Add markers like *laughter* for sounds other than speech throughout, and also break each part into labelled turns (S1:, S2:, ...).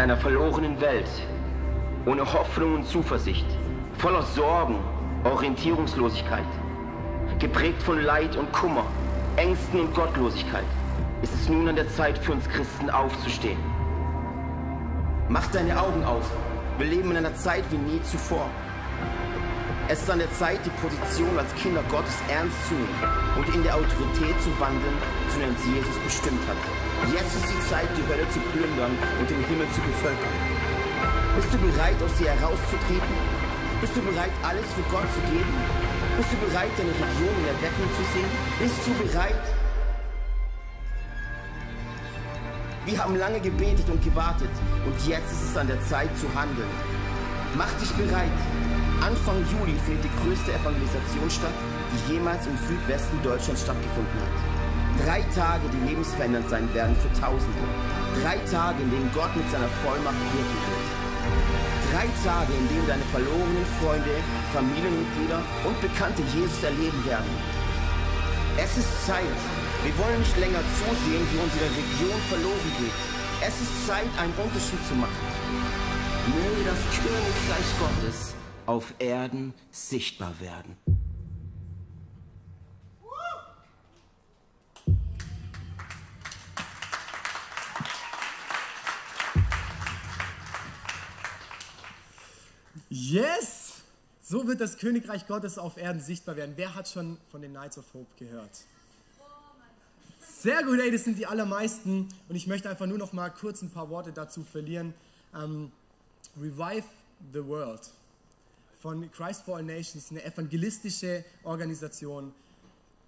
S1: einer verlorenen Welt, ohne Hoffnung und Zuversicht, voller Sorgen, Orientierungslosigkeit, geprägt von Leid und Kummer, Ängsten und Gottlosigkeit, ist es nun an der Zeit für uns Christen aufzustehen. Mach deine Augen auf. Wir leben in einer Zeit wie nie zuvor. Es ist an der Zeit, die Position als Kinder Gottes ernst zu nehmen und in der Autorität zu wandeln, zu der uns Jesus bestimmt hat. Jetzt ist die Zeit, die Hölle zu plündern und den Himmel zu bevölkern. Bist du bereit, aus dir herauszutreten? Bist du bereit, alles für Gott zu geben? Bist du bereit, deine Region in Erweckung zu sehen? Bist du bereit? Wir haben lange gebetet und gewartet und jetzt ist es an der Zeit zu handeln. Mach dich bereit. Anfang Juli findet die größte Evangelisation statt, die jemals im Südwesten Deutschlands stattgefunden hat. Drei Tage, die lebensverändernd sein werden für Tausende. Drei Tage, in denen Gott mit seiner Vollmacht wirken wird. Drei Tage, in denen deine verlorenen Freunde, Familienmitglieder und Bekannte Jesus erleben werden. Es ist Zeit. Wir wollen nicht länger zusehen, wie unsere Region verloren geht. Es ist Zeit, einen Unterschied zu machen. Möge das Königreich Gottes auf Erden sichtbar werden.
S2: Yes! So wird das Königreich Gottes auf Erden sichtbar werden. Wer hat schon von den Knights of Hope gehört? Sehr gut, ey, das sind die allermeisten. Und ich möchte einfach nur noch mal kurz ein paar Worte dazu verlieren. Ähm, Revive the World von Christ for All Nations, eine evangelistische Organisation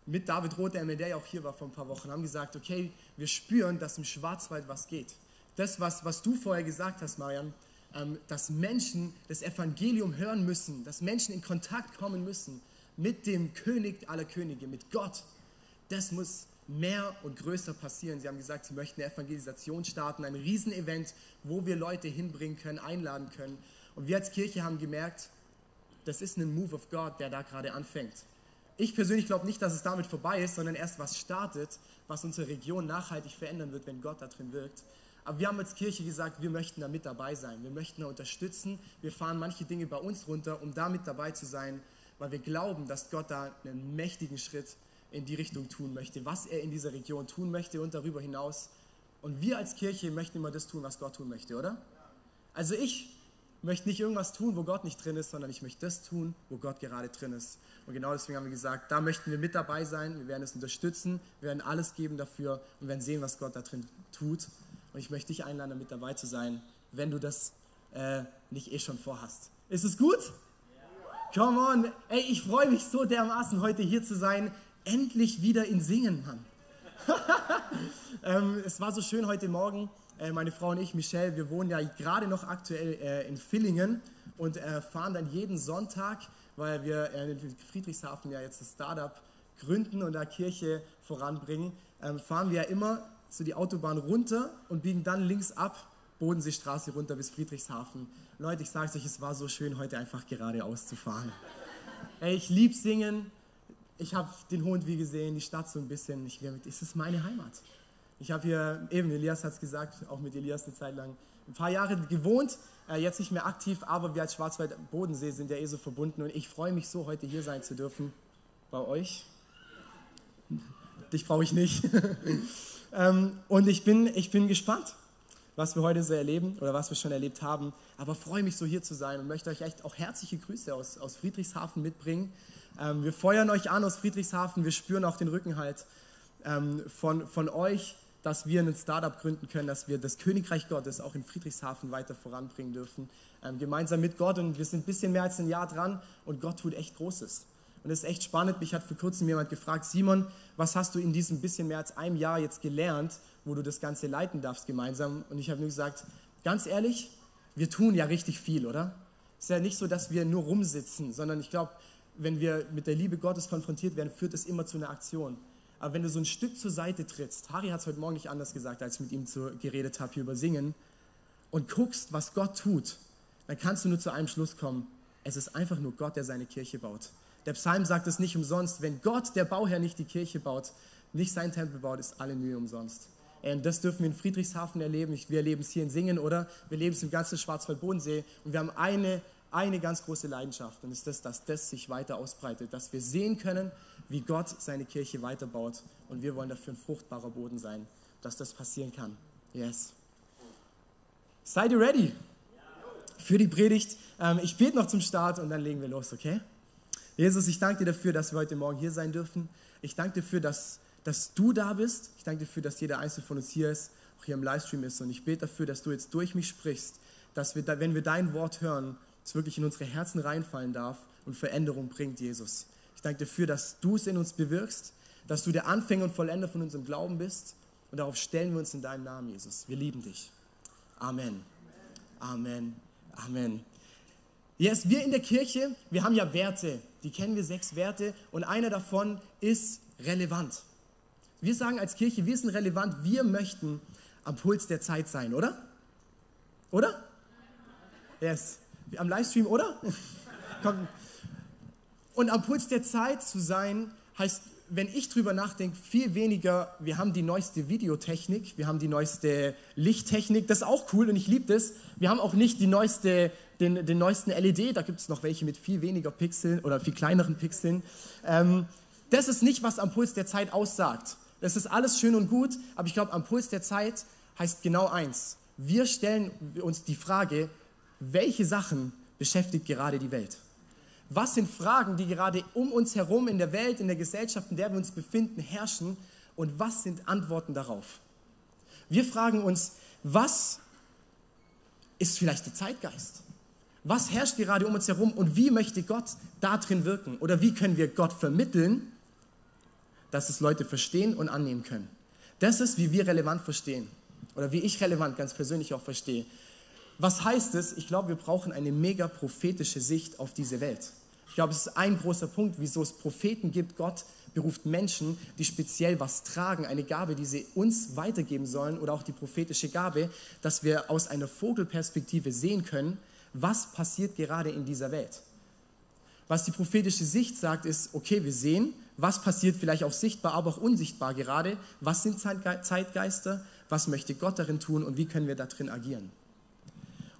S2: mit David Roth, der MLD auch hier war vor ein paar Wochen, haben gesagt, okay, wir spüren, dass im Schwarzwald was geht. Das, was, was du vorher gesagt hast, Marian, ähm, dass Menschen das Evangelium hören müssen, dass Menschen in Kontakt kommen müssen mit dem König aller Könige, mit Gott. Das muss mehr und größer passieren. Sie haben gesagt, sie möchten eine Evangelisation starten, ein Riesenevent, wo wir Leute hinbringen können, einladen können. Und wir als Kirche haben gemerkt, das ist ein Move of God, der da gerade anfängt. Ich persönlich glaube nicht, dass es damit vorbei ist, sondern erst was startet, was unsere Region nachhaltig verändern wird, wenn Gott da drin wirkt. Aber wir haben als Kirche gesagt, wir möchten da mit dabei sein. Wir möchten da unterstützen. Wir fahren manche Dinge bei uns runter, um da mit dabei zu sein, weil wir glauben, dass Gott da einen mächtigen Schritt in die Richtung tun möchte, was er in dieser Region tun möchte und darüber hinaus. Und wir als Kirche möchten immer das tun, was Gott tun möchte, oder? Also ich möchte nicht irgendwas tun, wo Gott nicht drin ist, sondern ich möchte das tun, wo Gott gerade drin ist. Und genau deswegen haben wir gesagt, da möchten wir mit dabei sein, wir werden es unterstützen, wir werden alles geben dafür und werden sehen, was Gott da drin tut. Und ich möchte dich einladen, mit dabei zu sein, wenn du das äh, nicht eh schon vorhast. Ist es gut? Come on, ey, ich freue mich so dermaßen, heute hier zu sein. Endlich wieder in Singen, Mann. *laughs* ähm, es war so schön heute Morgen. Äh, meine Frau und ich, Michelle, wir wohnen ja gerade noch aktuell äh, in Villingen und äh, fahren dann jeden Sonntag, weil wir in Friedrichshafen ja jetzt das Startup gründen und da Kirche voranbringen, ähm, fahren wir ja immer so die Autobahn runter und biegen dann links ab, Bodenseestraße runter bis Friedrichshafen. Leute, ich sage es euch, es war so schön, heute einfach geradeaus zu fahren. Ey, ich liebe Singen. Ich habe den Hohentwie gesehen, die Stadt so ein bisschen. Ich mit, ist es meine Heimat? Ich habe hier, eben Elias hat es gesagt, auch mit Elias eine Zeit lang ein paar Jahre gewohnt, äh, jetzt nicht mehr aktiv, aber wir als Schwarzwald-Bodensee sind ja eh so verbunden und ich freue mich so, heute hier sein zu dürfen bei euch. Dich brauche ich nicht. *laughs* ähm, und ich bin, ich bin gespannt, was wir heute so erleben oder was wir schon erlebt haben, aber freue mich so hier zu sein und möchte euch echt auch herzliche Grüße aus, aus Friedrichshafen mitbringen. Ähm, wir feuern euch an aus Friedrichshafen, wir spüren auch den Rückenhalt ähm, von, von euch dass wir ein Startup gründen können, dass wir das Königreich Gottes auch in Friedrichshafen weiter voranbringen dürfen, ähm, gemeinsam mit Gott. Und wir sind ein bisschen mehr als ein Jahr dran und Gott tut echt Großes. Und es ist echt spannend. Mich hat vor kurzem jemand gefragt, Simon, was hast du in diesem bisschen mehr als einem Jahr jetzt gelernt, wo du das Ganze leiten darfst gemeinsam? Und ich habe nur gesagt, ganz ehrlich, wir tun ja richtig viel, oder? Es ist ja nicht so, dass wir nur rumsitzen, sondern ich glaube, wenn wir mit der Liebe Gottes konfrontiert werden, führt es immer zu einer Aktion. Aber wenn du so ein Stück zur Seite trittst, Harry hat es heute Morgen nicht anders gesagt, als ich mit ihm zu, geredet habe hier über Singen, und guckst, was Gott tut, dann kannst du nur zu einem Schluss kommen. Es ist einfach nur Gott, der seine Kirche baut. Der Psalm sagt es nicht umsonst. Wenn Gott, der Bauherr, nicht die Kirche baut, nicht sein Tempel baut, ist alle Mühe umsonst. Und das dürfen wir in Friedrichshafen erleben. Wir erleben es hier in Singen, oder? Wir erleben es im ganzen Schwarzwald-Bodensee. Und wir haben eine, eine ganz große Leidenschaft. Und das ist das, dass das sich weiter ausbreitet. Dass wir sehen können, wie Gott seine Kirche weiterbaut. Und wir wollen dafür ein fruchtbarer Boden sein, dass das passieren kann. Yes. Seid ihr ready? Für die Predigt. Ähm, ich bete noch zum Start und dann legen wir los, okay? Jesus, ich danke dir dafür, dass wir heute Morgen hier sein dürfen. Ich danke dir dafür, dass, dass du da bist. Ich danke dir dafür, dass jeder Einzelne von uns hier ist, auch hier im Livestream ist. Und ich bete dafür, dass du jetzt durch mich sprichst, dass wir, wenn wir dein Wort hören, es wirklich in unsere Herzen reinfallen darf und Veränderung bringt, Jesus. Ich danke dafür, dass du es in uns bewirkst, dass du der Anfänger und Vollender von unserem Glauben bist. Und darauf stellen wir uns in deinem Namen, Jesus. Wir lieben dich. Amen. Amen. Amen. Yes, wir in der Kirche, wir haben ja Werte, die kennen wir sechs Werte und einer davon ist relevant. Wir sagen als Kirche, wir sind relevant, wir möchten am Puls der Zeit sein, oder? Oder? Yes. Am Livestream, oder? *laughs* Und am Puls der Zeit zu sein, heißt, wenn ich drüber nachdenke, viel weniger, wir haben die neueste Videotechnik, wir haben die neueste Lichttechnik, das ist auch cool und ich liebe das. Wir haben auch nicht die neueste den, den neuesten LED, da gibt es noch welche mit viel weniger Pixeln oder viel kleineren Pixeln. Ähm, das ist nicht, was am Puls der Zeit aussagt. Das ist alles schön und gut, aber ich glaube, am Puls der Zeit heißt genau eins. Wir stellen uns die Frage, welche Sachen beschäftigt gerade die Welt? Was sind Fragen, die gerade um uns herum in der Welt, in der Gesellschaft, in der wir uns befinden, herrschen? Und was sind Antworten darauf? Wir fragen uns, was ist vielleicht der Zeitgeist? Was herrscht gerade um uns herum und wie möchte Gott da drin wirken? Oder wie können wir Gott vermitteln, dass es Leute verstehen und annehmen können? Das ist, wie wir relevant verstehen. Oder wie ich relevant ganz persönlich auch verstehe. Was heißt es? Ich glaube, wir brauchen eine mega prophetische Sicht auf diese Welt. Ich glaube, es ist ein großer Punkt, wieso es Propheten gibt. Gott beruft Menschen, die speziell was tragen, eine Gabe, die sie uns weitergeben sollen oder auch die prophetische Gabe, dass wir aus einer Vogelperspektive sehen können, was passiert gerade in dieser Welt. Was die prophetische Sicht sagt, ist, okay, wir sehen, was passiert vielleicht auch sichtbar, aber auch unsichtbar gerade. Was sind Zeitgeister? Was möchte Gott darin tun und wie können wir darin agieren?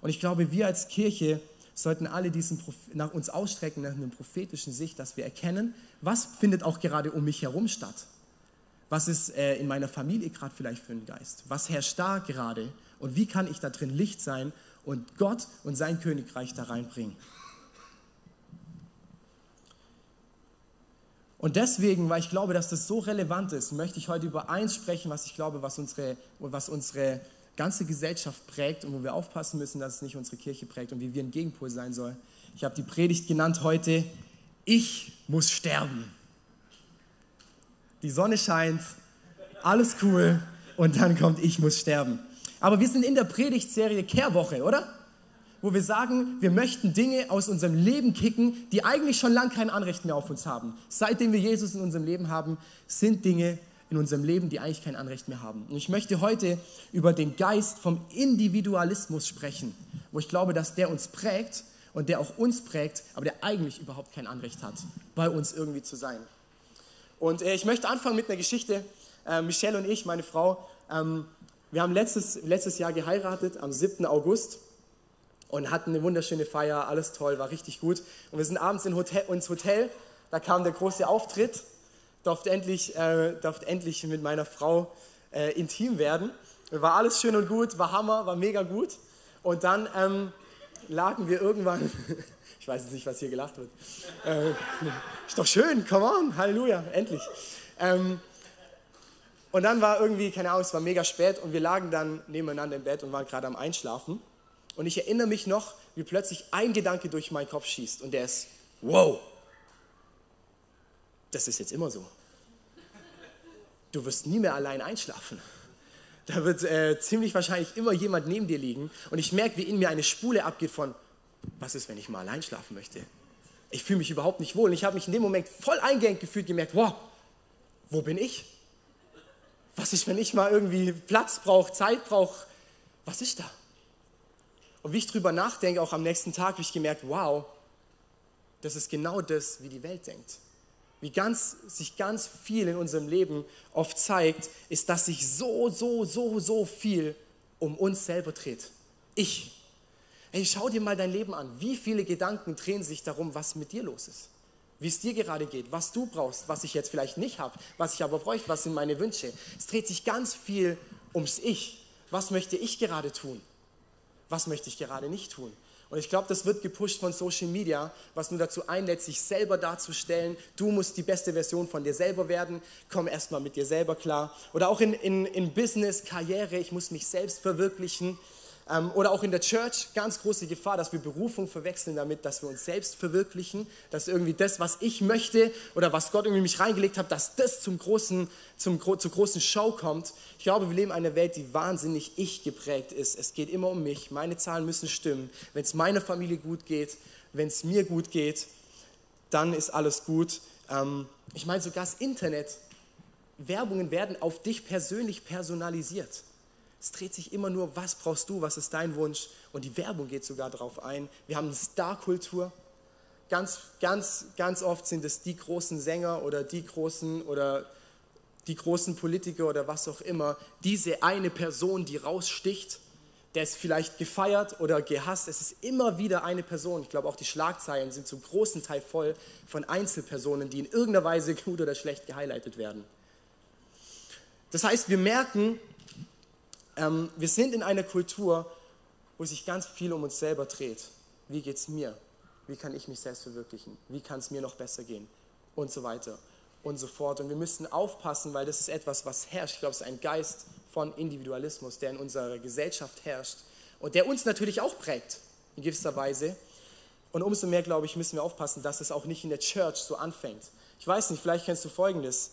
S2: Und ich glaube, wir als Kirche sollten alle diesen nach uns ausstrecken nach einer prophetischen Sicht, dass wir erkennen, was findet auch gerade um mich herum statt. Was ist äh, in meiner Familie gerade vielleicht für ein Geist? Was herrscht da gerade? Und wie kann ich da drin Licht sein und Gott und sein Königreich da reinbringen. Und deswegen, weil ich glaube, dass das so relevant ist, möchte ich heute über eins sprechen, was ich glaube, was unsere, was unsere ganze Gesellschaft prägt und wo wir aufpassen müssen, dass es nicht unsere Kirche prägt und wie wir ein Gegenpol sein sollen. Ich habe die Predigt genannt heute, ich muss sterben. Die Sonne scheint, alles cool und dann kommt, ich muss sterben. Aber wir sind in der Predigtserie Kehrwoche, oder? Wo wir sagen, wir möchten Dinge aus unserem Leben kicken, die eigentlich schon lange kein Anrecht mehr auf uns haben. Seitdem wir Jesus in unserem Leben haben, sind Dinge in unserem Leben, die eigentlich kein Anrecht mehr haben. Und ich möchte heute über den Geist vom Individualismus sprechen, wo ich glaube, dass der uns prägt und der auch uns prägt, aber der eigentlich überhaupt kein Anrecht hat, bei uns irgendwie zu sein. Und äh, ich möchte anfangen mit einer Geschichte. Äh, Michelle und ich, meine Frau, ähm, wir haben letztes, letztes Jahr geheiratet, am 7. August und hatten eine wunderschöne Feier, alles toll, war richtig gut. Und wir sind abends in Hotel, ins Hotel, da kam der große Auftritt, durfte endlich, äh, durfte endlich mit meiner Frau äh, intim werden. War alles schön und gut, war Hammer, war mega gut. Und dann ähm, lagen wir irgendwann, *laughs* ich weiß jetzt nicht, was hier gelacht wird. Äh, ist doch schön, come on, Halleluja, endlich. Ähm, und dann war irgendwie, keine Ahnung, es war mega spät und wir lagen dann nebeneinander im Bett und waren gerade am Einschlafen. Und ich erinnere mich noch, wie plötzlich ein Gedanke durch meinen Kopf schießt und der ist, wow, das ist jetzt immer so. Du wirst nie mehr allein einschlafen. Da wird äh, ziemlich wahrscheinlich immer jemand neben dir liegen und ich merke, wie in mir eine Spule abgeht von, was ist, wenn ich mal allein schlafen möchte? Ich fühle mich überhaupt nicht wohl und ich habe mich in dem Moment voll eingeengt gefühlt, gemerkt, wow, wo bin ich? Was ist, wenn ich mal irgendwie Platz brauche, Zeit brauche? Was ist da? Und wie ich drüber nachdenke, auch am nächsten Tag, habe ich gemerkt, wow, das ist genau das, wie die Welt denkt. Wie ganz, sich ganz viel in unserem Leben oft zeigt, ist, dass sich so, so, so, so viel um uns selber dreht. Ich. Ey, schau dir mal dein Leben an. Wie viele Gedanken drehen sich darum, was mit dir los ist? Wie es dir gerade geht, was du brauchst, was ich jetzt vielleicht nicht habe, was ich aber bräuchte, was sind meine Wünsche. Es dreht sich ganz viel ums Ich. Was möchte ich gerade tun? Was möchte ich gerade nicht tun? Und ich glaube, das wird gepusht von Social Media, was nur dazu einlädt, sich selber darzustellen. Du musst die beste Version von dir selber werden. Komm erstmal mit dir selber klar. Oder auch in, in, in Business, Karriere, ich muss mich selbst verwirklichen. Ähm, oder auch in der Church, ganz große Gefahr, dass wir Berufung verwechseln damit, dass wir uns selbst verwirklichen, dass irgendwie das, was ich möchte oder was Gott irgendwie mich reingelegt hat, dass das zum großen, zum, zur großen Show kommt. Ich glaube, wir leben in einer Welt, die wahnsinnig ich geprägt ist. Es geht immer um mich, meine Zahlen müssen stimmen. Wenn es meiner Familie gut geht, wenn es mir gut geht, dann ist alles gut. Ähm, ich meine, sogar das Internet, Werbungen werden auf dich persönlich personalisiert. Es dreht sich immer nur, was brauchst du, was ist dein Wunsch? Und die Werbung geht sogar darauf ein. Wir haben eine Star-Kultur. Ganz, ganz, ganz oft sind es die großen Sänger oder die großen oder die großen Politiker oder was auch immer. Diese eine Person, die raussticht, der ist vielleicht gefeiert oder gehasst. Es ist immer wieder eine Person. Ich glaube, auch die Schlagzeilen sind zum großen Teil voll von Einzelpersonen, die in irgendeiner Weise *laughs* gut oder schlecht gehighlightet werden. Das heißt, wir merken, ähm, wir sind in einer Kultur, wo sich ganz viel um uns selber dreht. Wie geht es mir? Wie kann ich mich selbst verwirklichen? Wie kann es mir noch besser gehen? Und so weiter und so fort. Und wir müssen aufpassen, weil das ist etwas, was herrscht. Ich glaube, es ist ein Geist von Individualismus, der in unserer Gesellschaft herrscht und der uns natürlich auch prägt, in gewisser Weise. Und umso mehr, glaube ich, müssen wir aufpassen, dass es auch nicht in der Church so anfängt. Ich weiß nicht, vielleicht kennst du Folgendes.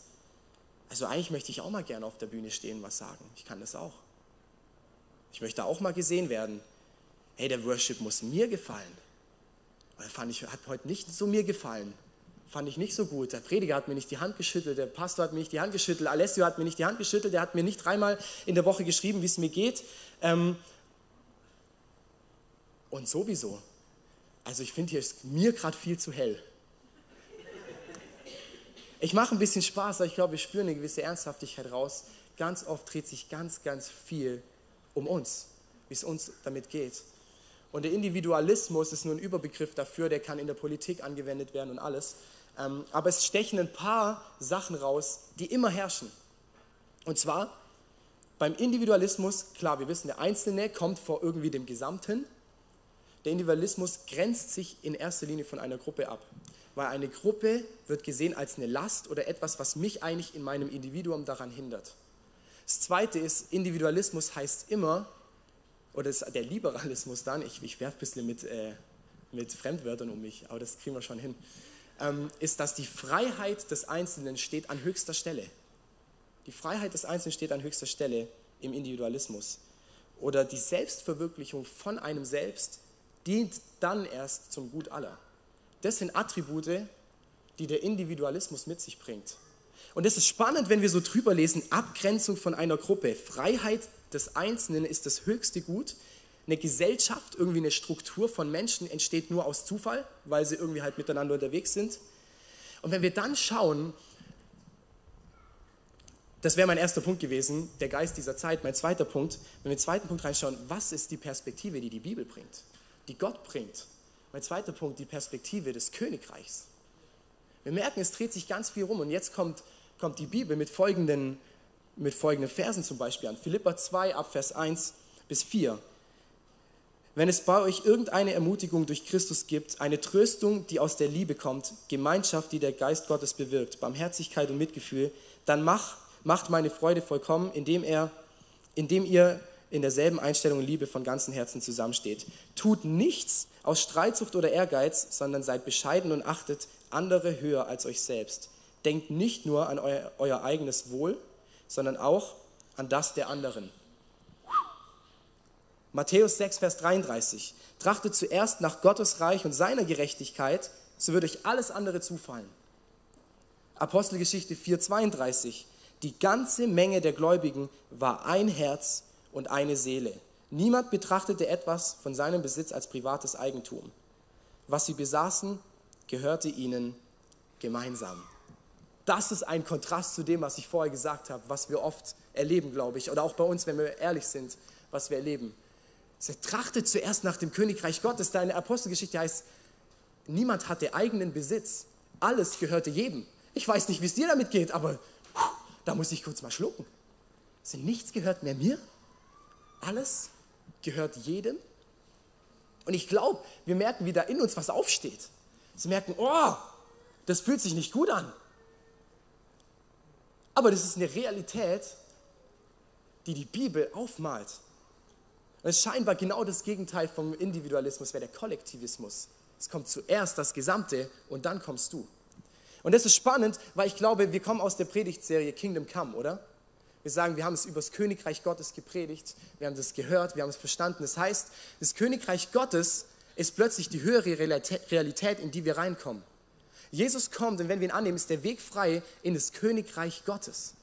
S2: Also eigentlich möchte ich auch mal gerne auf der Bühne stehen und was sagen. Ich kann das auch. Ich möchte auch mal gesehen werden. Hey, der Worship muss mir gefallen. Aber fand ich, hat heute nicht so mir gefallen. Fand ich nicht so gut. Der Prediger hat mir nicht die Hand geschüttelt, der Pastor hat mir nicht die Hand geschüttelt, Alessio hat mir nicht die Hand geschüttelt, der hat mir nicht dreimal in der Woche geschrieben, wie es mir geht. Ähm und sowieso. Also ich finde, hier ist mir gerade viel zu hell. Ich mache ein bisschen Spaß, aber ich glaube, wir spüren eine gewisse Ernsthaftigkeit raus. Ganz oft dreht sich ganz, ganz viel um uns, wie es uns damit geht. Und der Individualismus ist nur ein Überbegriff dafür, der kann in der Politik angewendet werden und alles. Ähm, aber es stechen ein paar Sachen raus, die immer herrschen. Und zwar beim Individualismus, klar, wir wissen, der Einzelne kommt vor irgendwie dem Gesamten. Der Individualismus grenzt sich in erster Linie von einer Gruppe ab. Weil eine Gruppe wird gesehen als eine Last oder etwas, was mich eigentlich in meinem Individuum daran hindert. Das zweite ist, Individualismus heißt immer, oder der Liberalismus dann, ich, ich werfe ein bisschen mit, äh, mit Fremdwörtern um mich, aber das kriegen wir schon hin, ähm, ist, dass die Freiheit des Einzelnen steht an höchster Stelle. Die Freiheit des Einzelnen steht an höchster Stelle im Individualismus. Oder die Selbstverwirklichung von einem selbst dient dann erst zum Gut aller. Das sind Attribute, die der Individualismus mit sich bringt. Und es ist spannend, wenn wir so drüber lesen, Abgrenzung von einer Gruppe. Freiheit des Einzelnen ist das höchste Gut. Eine Gesellschaft, irgendwie eine Struktur von Menschen entsteht nur aus Zufall, weil sie irgendwie halt miteinander unterwegs sind. Und wenn wir dann schauen, das wäre mein erster Punkt gewesen, der Geist dieser Zeit. Mein zweiter Punkt, wenn wir den zweiten Punkt reinschauen, was ist die Perspektive, die die Bibel bringt, die Gott bringt? Mein zweiter Punkt, die Perspektive des Königreichs. Wir merken, es dreht sich ganz viel rum und jetzt kommt kommt die Bibel mit folgenden, mit folgenden Versen zum Beispiel an. Philippa 2 ab Vers 1 bis 4. Wenn es bei euch irgendeine Ermutigung durch Christus gibt, eine Tröstung, die aus der Liebe kommt, Gemeinschaft, die der Geist Gottes bewirkt, Barmherzigkeit und Mitgefühl, dann mach, macht meine Freude vollkommen, indem, er, indem ihr in derselben Einstellung und Liebe von ganzem Herzen zusammensteht. Tut nichts aus Streitsucht oder Ehrgeiz, sondern seid bescheiden und achtet andere höher als euch selbst. Denkt nicht nur an euer, euer eigenes Wohl, sondern auch an das der anderen. Matthäus 6, Vers 33. Trachtet zuerst nach Gottes Reich und seiner Gerechtigkeit, so wird euch alles andere zufallen. Apostelgeschichte 4, 32. Die ganze Menge der Gläubigen war ein Herz und eine Seele. Niemand betrachtete etwas von seinem Besitz als privates Eigentum. Was sie besaßen, gehörte ihnen gemeinsam. Das ist ein Kontrast zu dem, was ich vorher gesagt habe, was wir oft erleben, glaube ich, oder auch bei uns, wenn wir ehrlich sind, was wir erleben. Sie trachtet zuerst nach dem Königreich Gottes. Deine Apostelgeschichte heißt, niemand hatte eigenen Besitz. Alles gehörte jedem. Ich weiß nicht, wie es dir damit geht, aber da muss ich kurz mal schlucken. Also nichts gehört mehr mir. Alles gehört jedem. Und ich glaube, wir merken, wie da in uns was aufsteht. Sie merken, oh, das fühlt sich nicht gut an. Aber das ist eine Realität, die die Bibel aufmalt. Und ist scheinbar genau das Gegenteil vom Individualismus, wäre der Kollektivismus. Es kommt zuerst das Gesamte und dann kommst du. Und das ist spannend, weil ich glaube, wir kommen aus der Predigtserie Kingdom Come, oder? Wir sagen, wir haben es über das Königreich Gottes gepredigt, wir haben das gehört, wir haben es verstanden. Das heißt, das Königreich Gottes ist plötzlich die höhere Realität, in die wir reinkommen. Jesus kommt und wenn wir ihn annehmen, ist der Weg frei in das Königreich Gottes.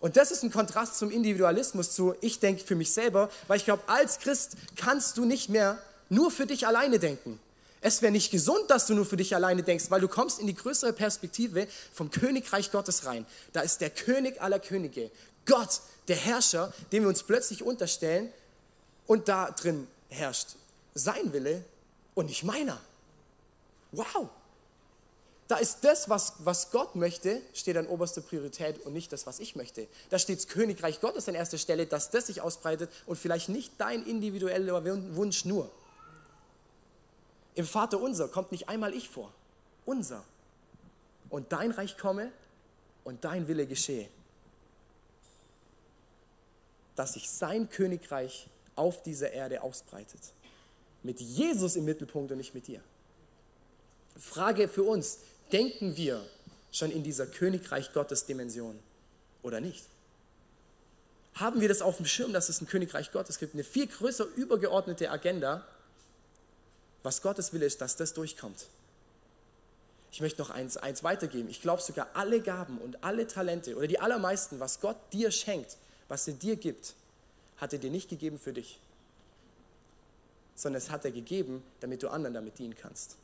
S2: Und das ist ein Kontrast zum Individualismus, zu ich denke für mich selber, weil ich glaube, als Christ kannst du nicht mehr nur für dich alleine denken. Es wäre nicht gesund, dass du nur für dich alleine denkst, weil du kommst in die größere Perspektive vom Königreich Gottes rein. Da ist der König aller Könige, Gott, der Herrscher, dem wir uns plötzlich unterstellen und da drin herrscht sein Wille und nicht meiner. Wow! Da ist das, was, was Gott möchte, steht an oberster Priorität und nicht das, was ich möchte. Da steht das Königreich Gottes an erster Stelle, dass das sich ausbreitet und vielleicht nicht dein individueller Wunsch nur. Im Vater unser kommt nicht einmal ich vor, unser. Und dein Reich komme und dein Wille geschehe. Dass sich sein Königreich auf dieser Erde ausbreitet. Mit Jesus im Mittelpunkt und nicht mit dir. Frage für uns, denken wir schon in dieser Königreich Gottes Dimension oder nicht? Haben wir das auf dem Schirm, dass es ein Königreich Gottes gibt? Eine viel größer übergeordnete Agenda. Was Gottes Wille ist, dass das durchkommt. Ich möchte noch eins, eins weitergeben. Ich glaube sogar alle Gaben und alle Talente oder die allermeisten, was Gott dir schenkt, was er dir gibt, hat er dir nicht gegeben für dich, sondern es hat er gegeben, damit du anderen damit dienen kannst.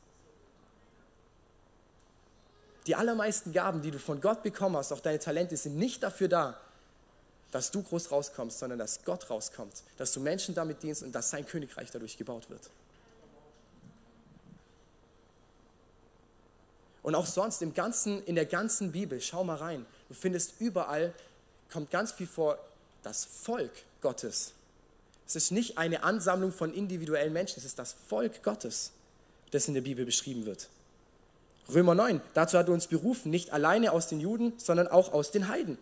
S2: Die allermeisten Gaben, die du von Gott bekommen hast, auch deine Talente, sind nicht dafür da, dass du groß rauskommst, sondern dass Gott rauskommt, dass du Menschen damit dienst und dass sein Königreich dadurch gebaut wird. Und auch sonst im ganzen, in der ganzen Bibel, schau mal rein, du findest überall, kommt ganz viel vor, das Volk Gottes. Es ist nicht eine Ansammlung von individuellen Menschen, es ist das Volk Gottes, das in der Bibel beschrieben wird. Römer 9, dazu hat er uns berufen, nicht alleine aus den Juden, sondern auch aus den Heiden.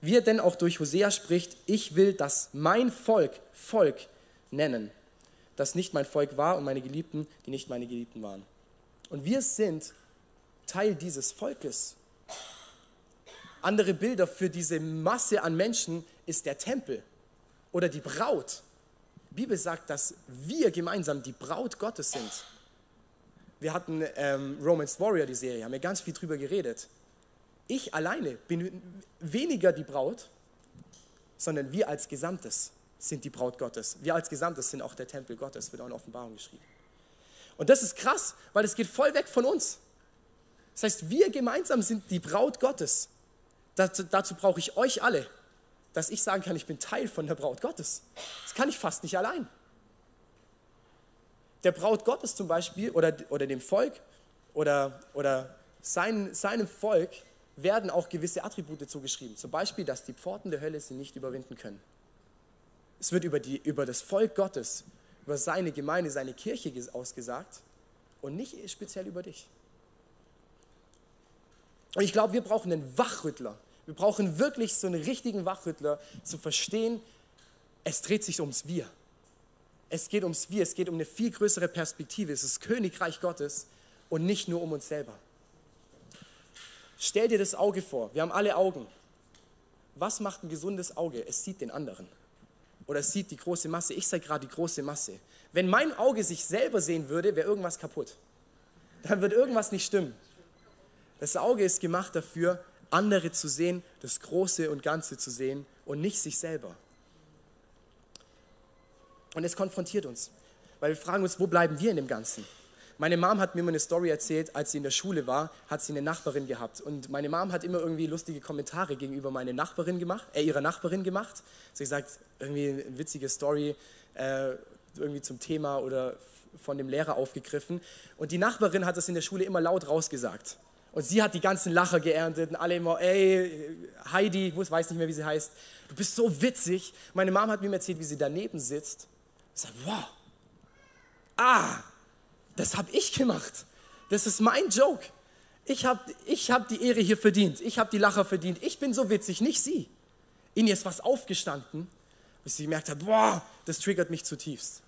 S2: Wie er denn auch durch Hosea spricht, ich will das mein Volk Volk nennen, das nicht mein Volk war und meine Geliebten, die nicht meine Geliebten waren. Und wir sind Teil dieses Volkes. Andere Bilder für diese Masse an Menschen ist der Tempel oder die Braut. Die Bibel sagt, dass wir gemeinsam die Braut Gottes sind wir hatten ähm, Romance Warrior, die Serie, haben wir ganz viel drüber geredet. Ich alleine bin weniger die Braut, sondern wir als Gesamtes sind die Braut Gottes. Wir als Gesamtes sind auch der Tempel Gottes, wird auch in Offenbarung geschrieben. Und das ist krass, weil es geht voll weg von uns. Das heißt, wir gemeinsam sind die Braut Gottes. Dazu, dazu brauche ich euch alle, dass ich sagen kann, ich bin Teil von der Braut Gottes. Das kann ich fast nicht allein der Braut Gottes zum Beispiel oder, oder dem Volk oder, oder sein, seinem Volk werden auch gewisse Attribute zugeschrieben. Zum Beispiel, dass die Pforten der Hölle sie nicht überwinden können. Es wird über, die, über das Volk Gottes, über seine Gemeinde, seine Kirche ausgesagt und nicht speziell über dich. Und ich glaube, wir brauchen einen Wachrüttler. Wir brauchen wirklich so einen richtigen Wachrüttler, zu verstehen, es dreht sich ums Wir. Es geht ums Wir, es geht um eine viel größere Perspektive. Es ist Königreich Gottes und nicht nur um uns selber. Stell dir das Auge vor. Wir haben alle Augen. Was macht ein gesundes Auge? Es sieht den anderen. Oder es sieht die große Masse. Ich sage gerade die große Masse. Wenn mein Auge sich selber sehen würde, wäre irgendwas kaputt. Dann wird irgendwas nicht stimmen. Das Auge ist gemacht dafür, andere zu sehen, das Große und Ganze zu sehen und nicht sich selber. Und es konfrontiert uns, weil wir fragen uns, wo bleiben wir in dem Ganzen? Meine Mom hat mir immer eine Story erzählt, als sie in der Schule war, hat sie eine Nachbarin gehabt. Und meine Mom hat immer irgendwie lustige Kommentare gegenüber meine Nachbarin gemacht, äh, ihrer Nachbarin gemacht. Sie sagt, irgendwie eine witzige Story, äh, irgendwie zum Thema oder von dem Lehrer aufgegriffen. Und die Nachbarin hat das in der Schule immer laut rausgesagt. Und sie hat die ganzen Lacher geerntet und alle immer, ey, Heidi, ich weiß nicht mehr, wie sie heißt, du bist so witzig. Meine Mom hat mir erzählt, wie sie daneben sitzt. Sage, wow, ah, das habe ich gemacht. Das ist mein Joke. Ich habe ich hab die Ehre hier verdient. Ich habe die Lacher verdient. Ich bin so witzig, nicht sie. Ihnen ist was aufgestanden, bis sie gemerkt hat, boah, das triggert mich zutiefst.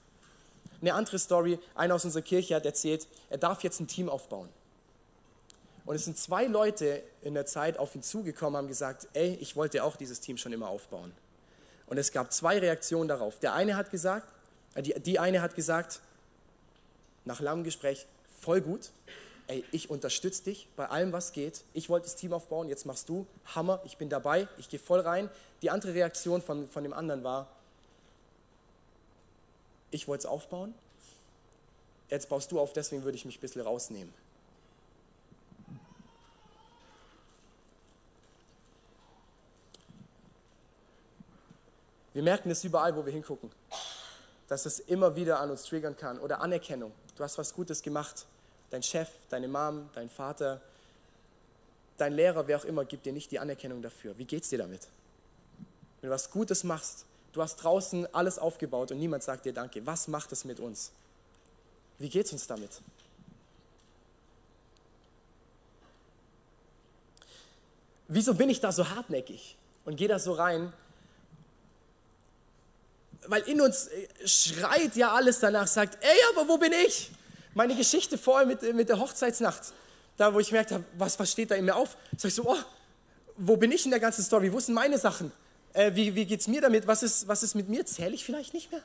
S2: Eine andere Story, einer aus unserer Kirche hat erzählt, er darf jetzt ein Team aufbauen. Und es sind zwei Leute in der Zeit auf ihn zugekommen, haben gesagt, ey, ich wollte auch dieses Team schon immer aufbauen. Und es gab zwei Reaktionen darauf. Der eine hat gesagt, die, die eine hat gesagt, nach langem Gespräch, voll gut, ey, ich unterstütze dich bei allem, was geht. Ich wollte das Team aufbauen, jetzt machst du, Hammer, ich bin dabei, ich gehe voll rein. Die andere Reaktion von, von dem anderen war, ich wollte es aufbauen, jetzt baust du auf, deswegen würde ich mich ein bisschen rausnehmen. Wir merken es überall, wo wir hingucken, dass es immer wieder an uns triggern kann. Oder Anerkennung. Du hast was Gutes gemacht. Dein Chef, deine Mom, dein Vater, dein Lehrer, wer auch immer, gibt dir nicht die Anerkennung dafür. Wie geht es dir damit? Wenn du was Gutes machst, Du hast draußen alles aufgebaut und niemand sagt dir Danke. Was macht es mit uns? Wie geht es uns damit? Wieso bin ich da so hartnäckig und gehe da so rein? Weil in uns äh, schreit ja alles danach, sagt, ey, aber wo bin ich? Meine Geschichte vorher mit, mit der Hochzeitsnacht, da wo ich gemerkt habe, was, was steht da in mir auf? Sag ich so, oh, wo bin ich in der ganzen Story? Wo sind meine Sachen? äh, wie, wie geht es mir damit? Was ist, was ist mit mir? Zähle ich vielleicht nicht mehr?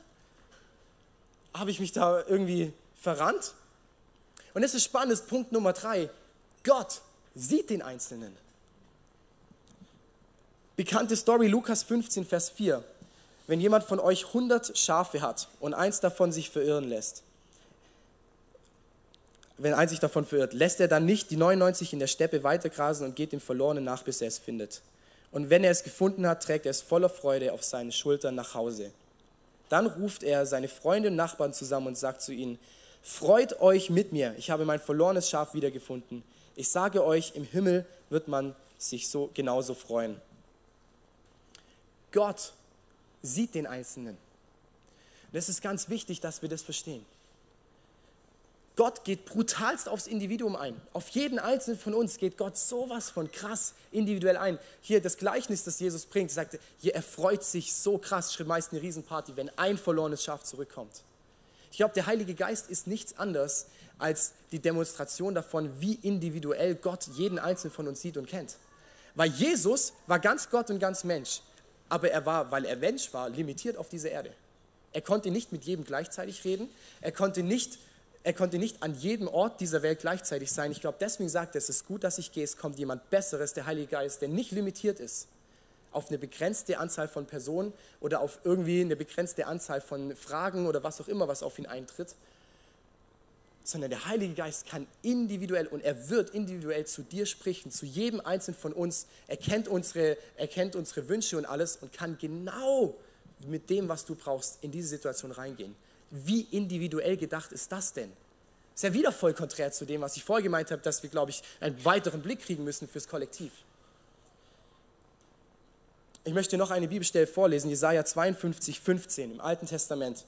S2: Habe ich mich da irgendwie verrannt? Und das ist spannend, Punkt Nummer drei. Gott sieht den Einzelnen. Bekannte Story Lukas 15, Vers 4. Wenn jemand von euch 100 Schafe hat und eins davon sich verirren lässt, wenn eins sich davon verirrt, lässt er dann nicht die 99 in der Steppe weitergrasen und geht dem Verlorenen nach, bis er es findet. Und wenn er es gefunden hat, trägt er es voller Freude auf seinen Schultern nach Hause. Dann ruft er seine Freunde und Nachbarn zusammen und sagt zu ihnen, Freut euch mit mir, ich habe mein verlorenes Schaf wiedergefunden. Ich sage euch, im Himmel wird man sich so genauso freuen. Gott sieht den Einzelnen. Und es ist ganz wichtig, dass wir das verstehen. Gott geht brutalst aufs Individuum ein. Auf jeden einzelnen von uns geht Gott sowas von krass individuell ein. Hier das Gleichnis, das Jesus bringt, sagt, er freut sich so krass, schreibt eine Riesenparty, wenn ein verlorenes Schaf zurückkommt. Ich glaube, der Heilige Geist ist nichts anderes als die Demonstration davon, wie individuell Gott jeden einzelnen von uns sieht und kennt. Weil Jesus war ganz Gott und ganz Mensch, aber er war, weil er Mensch war, limitiert auf dieser Erde. Er konnte nicht mit jedem gleichzeitig reden, er konnte nicht er konnte nicht an jedem Ort dieser Welt gleichzeitig sein. Ich glaube, deswegen sagt er, es ist gut, dass ich gehe. Es kommt jemand Besseres, der Heilige Geist, der nicht limitiert ist auf eine begrenzte Anzahl von Personen oder auf irgendwie eine begrenzte Anzahl von Fragen oder was auch immer, was auf ihn eintritt, sondern der Heilige Geist kann individuell und er wird individuell zu dir sprechen, zu jedem Einzelnen von uns. Er kennt unsere, er kennt unsere Wünsche und alles und kann genau mit dem, was du brauchst, in diese Situation reingehen. Wie individuell gedacht ist das denn? Ist ja wieder voll konträr zu dem, was ich vorher gemeint habe, dass wir, glaube ich, einen weiteren Blick kriegen müssen fürs Kollektiv. Ich möchte noch eine Bibelstelle vorlesen, Jesaja 52, 15 im Alten Testament.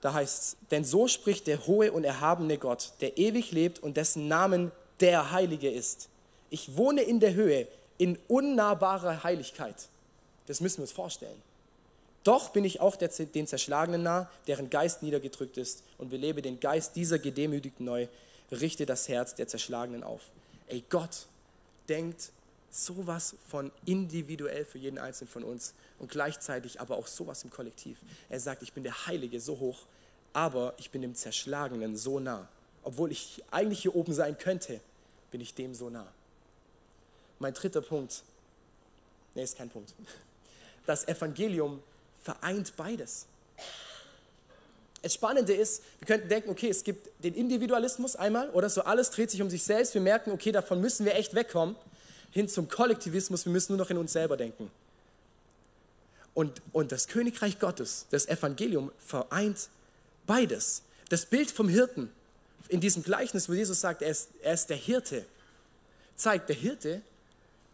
S2: Da heißt es: Denn so spricht der hohe und erhabene Gott, der ewig lebt und dessen Namen der Heilige ist. Ich wohne in der Höhe, in unnahbarer Heiligkeit. Das müssen wir uns vorstellen. Doch bin ich auch der, den Zerschlagenen nah, deren Geist niedergedrückt ist und belebe den Geist dieser Gedemütigten neu, richte das Herz der Zerschlagenen auf. Ey, Gott denkt sowas von individuell für jeden Einzelnen von uns und gleichzeitig aber auch sowas im Kollektiv. Er sagt, ich bin der Heilige so hoch, aber ich bin dem Zerschlagenen so nah. Obwohl ich eigentlich hier oben sein könnte, bin ich dem so nah. Mein dritter Punkt, nee, ist kein Punkt. Das Evangelium vereint beides. Das Spannende ist, wir könnten denken, okay, es gibt den Individualismus einmal, oder so alles dreht sich um sich selbst. Wir merken, okay, davon müssen wir echt wegkommen, hin zum Kollektivismus, wir müssen nur noch in uns selber denken. Und, und das Königreich Gottes, das Evangelium vereint beides. Das Bild vom Hirten in diesem Gleichnis, wo Jesus sagt, er ist, er ist der Hirte, zeigt, der Hirte,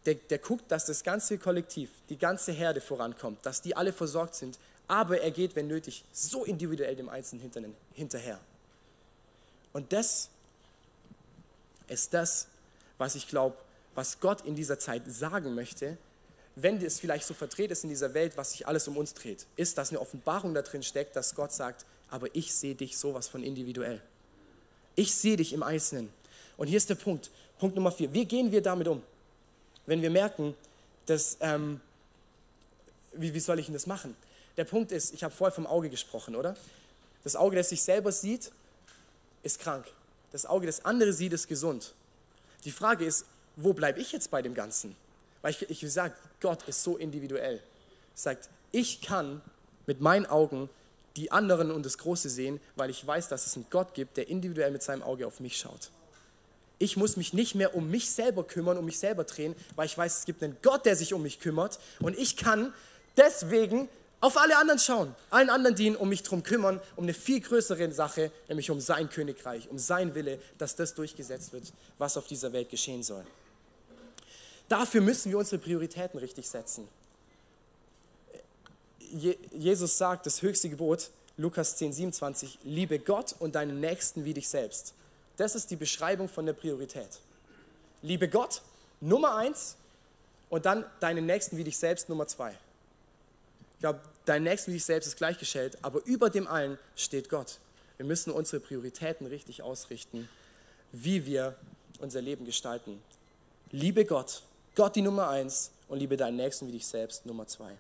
S2: der, der guckt, dass das ganze Kollektiv, die ganze Herde vorankommt, dass die alle versorgt sind, aber er geht, wenn nötig, so individuell dem Einzelnen hinterher. Und das ist das, was ich glaube, was Gott in dieser Zeit sagen möchte, wenn es vielleicht so verdreht ist in dieser Welt, was sich alles um uns dreht, ist, dass eine Offenbarung da drin steckt, dass Gott sagt, aber ich sehe dich sowas von individuell. Ich sehe dich im Einzelnen. Und hier ist der Punkt, Punkt Nummer vier. Wie gehen wir damit um, wenn wir merken, dass, ähm, wie, wie soll ich denn das machen? Der Punkt ist, ich habe vorher vom Auge gesprochen, oder? Das Auge, das sich selber sieht, ist krank. Das Auge, das andere sieht, ist gesund. Die Frage ist, wo bleibe ich jetzt bei dem Ganzen? Weil ich, ich sage, Gott ist so individuell. Sagt, ich kann mit meinen Augen die anderen und das Große sehen, weil ich weiß, dass es einen Gott gibt, der individuell mit seinem Auge auf mich schaut. Ich muss mich nicht mehr um mich selber kümmern, um mich selber drehen, weil ich weiß, es gibt einen Gott, der sich um mich kümmert und ich kann deswegen auf alle anderen schauen, allen anderen dienen, um mich darum kümmern, um eine viel größere Sache, nämlich um sein Königreich, um sein Wille, dass das durchgesetzt wird, was auf dieser Welt geschehen soll. Dafür müssen wir unsere Prioritäten richtig setzen. Jesus sagt, das höchste Gebot, Lukas 10, 27, liebe Gott und deinen Nächsten wie dich selbst. Das ist die Beschreibung von der Priorität. Liebe Gott, Nummer eins, und dann deinen Nächsten wie dich selbst, Nummer zwei. Ich glaube, dein Nächsten wie dich selbst ist gleichgestellt, aber über dem allen steht Gott. Wir müssen unsere Prioritäten richtig ausrichten, wie wir unser Leben gestalten. Liebe Gott, Gott die Nummer eins und liebe deinen Nächsten wie dich selbst Nummer zwei.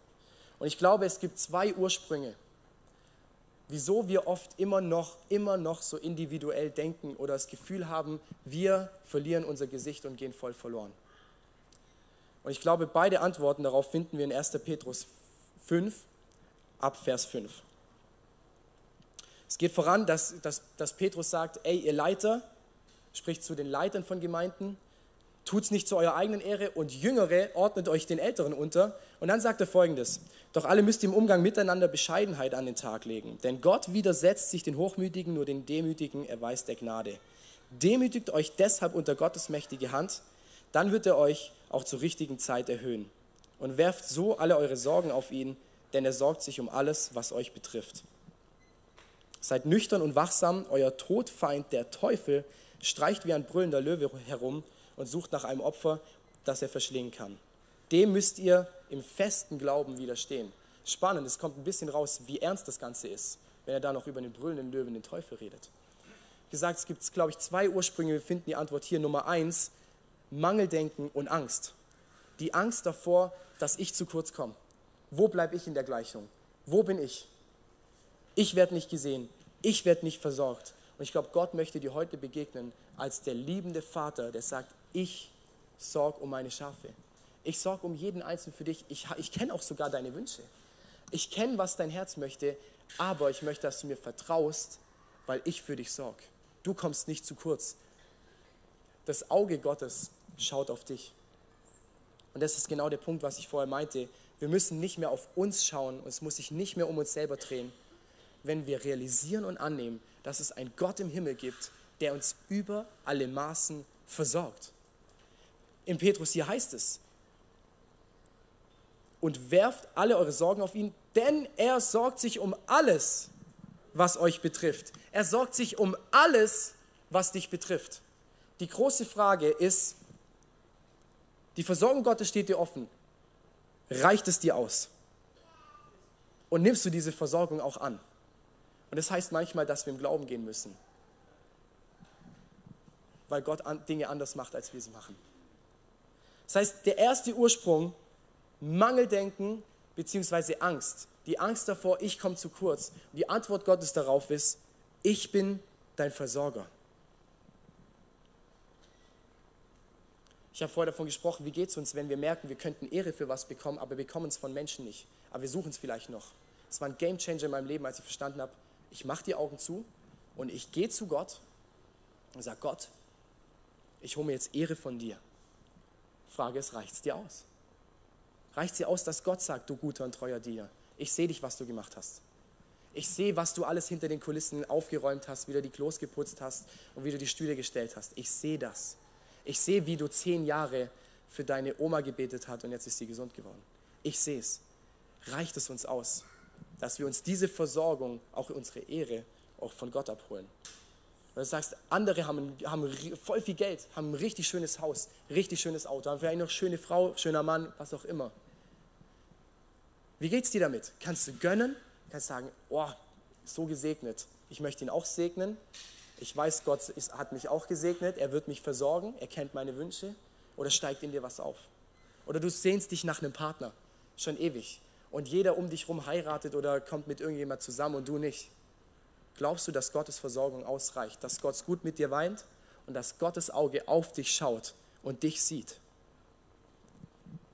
S2: Und ich glaube, es gibt zwei Ursprünge, wieso wir oft immer noch, immer noch so individuell denken oder das Gefühl haben, wir verlieren unser Gesicht und gehen voll verloren. Und ich glaube, beide Antworten darauf finden wir in 1. Petrus 5, ab Vers 5. Es geht voran, dass, dass, dass Petrus sagt, ey, ihr Leiter, spricht zu den Leitern von Gemeinden, tut es nicht zu eurer eigenen Ehre und Jüngere ordnet euch den Älteren unter. Und dann sagt er folgendes, doch alle müsst ihr im Umgang miteinander Bescheidenheit an den Tag legen, denn Gott widersetzt sich den Hochmütigen, nur den Demütigen erweist er Gnade. Demütigt euch deshalb unter Gottes mächtige Hand, dann wird er euch auch zur richtigen Zeit erhöhen. Und werft so alle eure Sorgen auf ihn, denn er sorgt sich um alles, was euch betrifft. Seid nüchtern und wachsam, euer Todfeind, der Teufel, streicht wie ein brüllender Löwe herum und sucht nach einem Opfer, das er verschlingen kann. Dem müsst ihr im festen Glauben widerstehen. Spannend, es kommt ein bisschen raus, wie ernst das Ganze ist, wenn er da noch über den brüllenden Löwen, den Teufel redet. Gesagt, es gibt, glaube ich, zwei Ursprünge. Wir finden die Antwort hier. Nummer eins, Mangeldenken und Angst. Die Angst davor, dass ich zu kurz komme. Wo bleibe ich in der Gleichung? Wo bin ich? Ich werde nicht gesehen. Ich werde nicht versorgt. Und ich glaube, Gott möchte dir heute begegnen als der liebende Vater, der sagt, ich sorge um meine Schafe. Ich sorge um jeden Einzelnen für dich. Ich, ich kenne auch sogar deine Wünsche. Ich kenne, was dein Herz möchte, aber ich möchte, dass du mir vertraust, weil ich für dich sorge. Du kommst nicht zu kurz. Das Auge Gottes schaut auf dich. Und das ist genau der Punkt, was ich vorher meinte. Wir müssen nicht mehr auf uns schauen und es muss sich nicht mehr um uns selber drehen, wenn wir realisieren und annehmen, dass es einen Gott im Himmel gibt, der uns über alle Maßen versorgt. Im Petrus hier heißt es, und werft alle eure Sorgen auf ihn, denn er sorgt sich um alles, was euch betrifft. Er sorgt sich um alles, was dich betrifft. Die große Frage ist, die Versorgung Gottes steht dir offen. Reicht es dir aus? Und nimmst du diese Versorgung auch an? Und das heißt manchmal, dass wir im Glauben gehen müssen weil Gott Dinge anders macht, als wir sie machen. Das heißt, der erste Ursprung, Mangeldenken bzw. Angst. Die Angst davor, ich komme zu kurz. Und die Antwort Gottes darauf ist, ich bin dein Versorger. Ich habe vorher davon gesprochen, wie geht es uns, wenn wir merken, wir könnten Ehre für was bekommen, aber wir bekommen es von Menschen nicht. Aber wir suchen es vielleicht noch. Es war ein Game Changer in meinem Leben, als ich verstanden habe, ich mache die Augen zu und ich gehe zu Gott und sage, Gott, ich hole mir jetzt Ehre von dir. Frage ist, reicht es dir aus? Reicht es dir aus, dass Gott sagt, du guter und treuer Diener, ich sehe dich, was du gemacht hast. Ich sehe, was du alles hinter den Kulissen aufgeräumt hast, wie du die Klos geputzt hast und wie du die Stühle gestellt hast. Ich sehe das. Ich sehe, wie du zehn Jahre für deine Oma gebetet hast und jetzt ist sie gesund geworden. Ich sehe es. Reicht es uns aus, dass wir uns diese Versorgung, auch unsere Ehre, auch von Gott abholen? Weil du sagst, andere haben, haben voll viel Geld, haben ein richtig schönes Haus, richtig schönes Auto, haben vielleicht noch schöne Frau, schöner Mann, was auch immer. Wie geht es dir damit? Kannst du gönnen? Kannst du sagen, oh, so gesegnet. Ich möchte ihn auch segnen. Ich weiß, Gott ist, hat mich auch gesegnet. Er wird mich versorgen. Er kennt meine Wünsche. Oder steigt in dir was auf? Oder du sehnst dich nach einem Partner. Schon ewig. Und jeder um dich herum heiratet oder kommt mit irgendjemand zusammen und du nicht. Glaubst du, dass Gottes Versorgung ausreicht? Dass Gott gut mit dir weint und dass Gottes Auge auf dich schaut und dich sieht?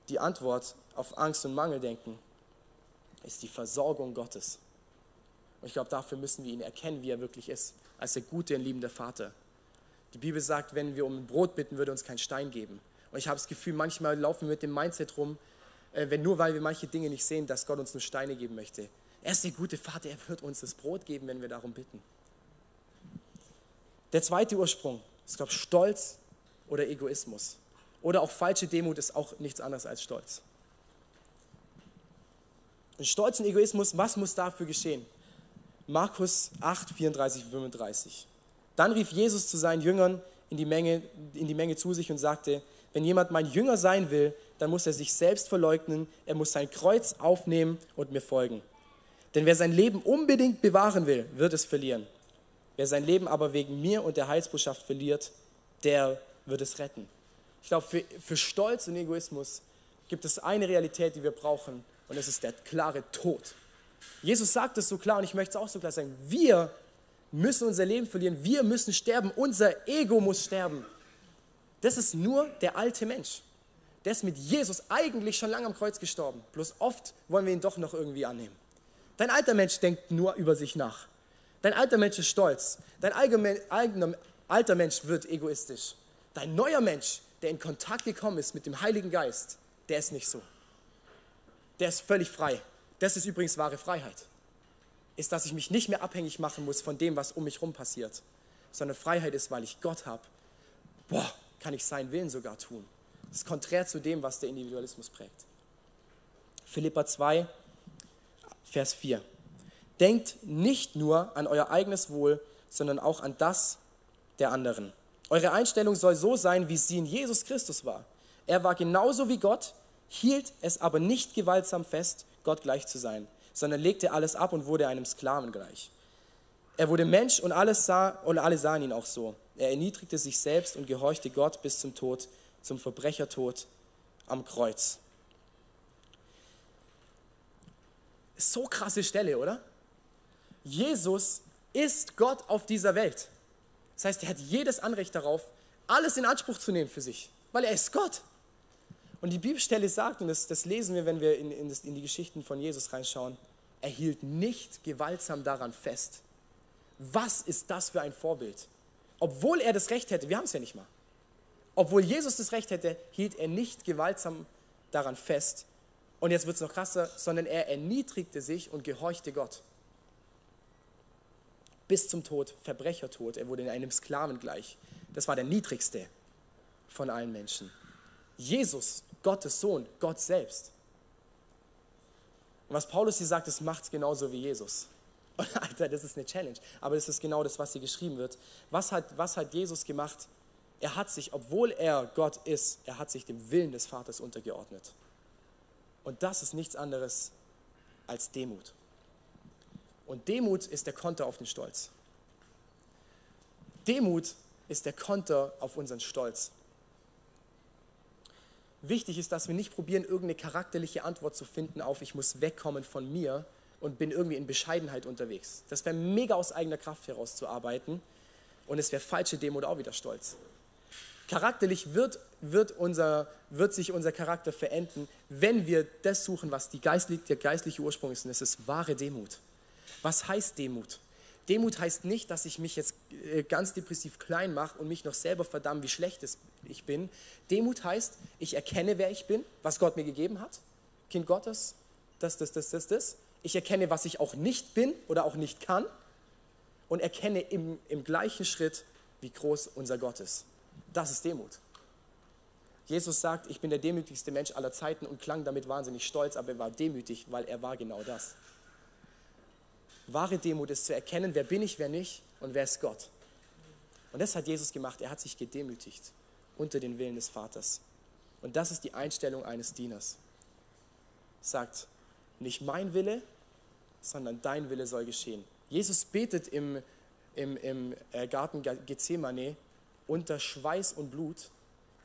S2: Die Antwort auf Angst und Mangeldenken ist die Versorgung Gottes. Und ich glaube, dafür müssen wir ihn erkennen, wie er wirklich ist, als der gute und liebende Vater. Die Bibel sagt, wenn wir um Brot bitten, würde uns kein Stein geben. Und ich habe das Gefühl, manchmal laufen wir mit dem Mindset rum, äh, wenn nur weil wir manche Dinge nicht sehen, dass Gott uns nur Steine geben möchte. Er ist der gute Vater, er wird uns das Brot geben, wenn wir darum bitten. Der zweite Ursprung ist, glaube ich, Stolz oder Egoismus. Oder auch falsche Demut ist auch nichts anderes als Stolz. Und Stolz und Egoismus, was muss dafür geschehen? Markus 8, 34, 35. Dann rief Jesus zu seinen Jüngern in die, Menge, in die Menge zu sich und sagte, wenn jemand mein Jünger sein will, dann muss er sich selbst verleugnen, er muss sein Kreuz aufnehmen und mir folgen. Denn wer sein Leben unbedingt bewahren will, wird es verlieren. Wer sein Leben aber wegen mir und der Heilsbotschaft verliert, der wird es retten. Ich glaube, für, für Stolz und Egoismus gibt es eine Realität, die wir brauchen, und es ist der klare Tod. Jesus sagt es so klar und ich möchte es auch so klar sagen. Wir müssen unser Leben verlieren, wir müssen sterben, unser Ego muss sterben. Das ist nur der alte Mensch. Der ist mit Jesus eigentlich schon lange am Kreuz gestorben. Bloß oft wollen wir ihn doch noch irgendwie annehmen. Dein alter Mensch denkt nur über sich nach. Dein alter Mensch ist stolz. Dein eigener alter Mensch wird egoistisch. Dein neuer Mensch, der in Kontakt gekommen ist mit dem Heiligen Geist, der ist nicht so der ist völlig frei. Das ist übrigens wahre Freiheit. Ist, dass ich mich nicht mehr abhängig machen muss von dem, was um mich herum passiert, sondern Freiheit ist, weil ich Gott habe. Boah, kann ich seinen Willen sogar tun. Das ist konträr zu dem, was der Individualismus prägt. Philippa 2, Vers 4. Denkt nicht nur an euer eigenes Wohl, sondern auch an das der anderen. Eure Einstellung soll so sein, wie sie in Jesus Christus war. Er war genauso wie Gott, hielt es aber nicht gewaltsam fest, Gott gleich zu sein, sondern legte alles ab und wurde einem Sklaven gleich. Er wurde Mensch und, alles sah, und alle sahen ihn auch so. Er erniedrigte sich selbst und gehorchte Gott bis zum Tod, zum Verbrechertod am Kreuz. So krasse Stelle, oder? Jesus ist Gott auf dieser Welt. Das heißt, er hat jedes Anrecht darauf, alles in Anspruch zu nehmen für sich, weil er ist Gott. Und die Bibelstelle sagt, und das, das lesen wir, wenn wir in, in, das, in die Geschichten von Jesus reinschauen, er hielt nicht gewaltsam daran fest. Was ist das für ein Vorbild? Obwohl er das Recht hätte, wir haben es ja nicht mal, obwohl Jesus das Recht hätte, hielt er nicht gewaltsam daran fest. Und jetzt wird es noch krasser, sondern er erniedrigte sich und gehorchte Gott. Bis zum Tod, Verbrechertod. Er wurde in einem Sklaven gleich. Das war der niedrigste von allen Menschen. Jesus Gottes Sohn, Gott selbst. Und was Paulus hier sagt, das macht es genauso wie Jesus. *laughs* Und Alter, das ist eine Challenge. Aber das ist genau das, was hier geschrieben wird. Was hat, was hat Jesus gemacht? Er hat sich, obwohl er Gott ist, er hat sich dem Willen des Vaters untergeordnet. Und das ist nichts anderes als Demut. Und Demut ist der Konter auf den Stolz. Demut ist der Konter auf unseren Stolz wichtig ist, dass wir nicht probieren, irgendeine charakterliche Antwort zu finden auf, ich muss wegkommen von mir und bin irgendwie in Bescheidenheit unterwegs. Das wäre mega aus eigener Kraft herauszuarbeiten und es wäre falsche Demut auch wieder Stolz. Charakterlich wird, wird, unser, wird sich unser Charakter verenden, wenn wir das suchen, was die geistlich, der geistliche Ursprung ist, und es ist wahre Demut. Was heißt Demut? Demut heißt nicht, dass ich mich jetzt äh, ganz depressiv klein mache und mich noch selber verdamme, wie schlecht ich bin. Demut heißt, ich erkenne, wer ich bin, was Gott mir gegeben hat. Kind Gottes, das, das, das, das, das. Ich erkenne, was ich auch nicht bin oder auch nicht kann und erkenne im, im gleichen Schritt, wie groß unser Gott ist. Das ist Demut. Jesus sagt, ich bin der demütigste Mensch aller Zeiten und klang damit wahnsinnig stolz, aber er war demütig, weil er war genau das. Wahre Demut ist zu erkennen, wer bin ich, wer nicht und wer ist Gott. Und das hat Jesus gemacht. Er hat sich gedemütigt unter den Willen des Vaters. Und das ist die Einstellung eines Dieners. Sagt, nicht mein Wille, sondern dein Wille soll geschehen. Jesus betet im, im, im äh, Garten Gethsemane unter Schweiß und Blut,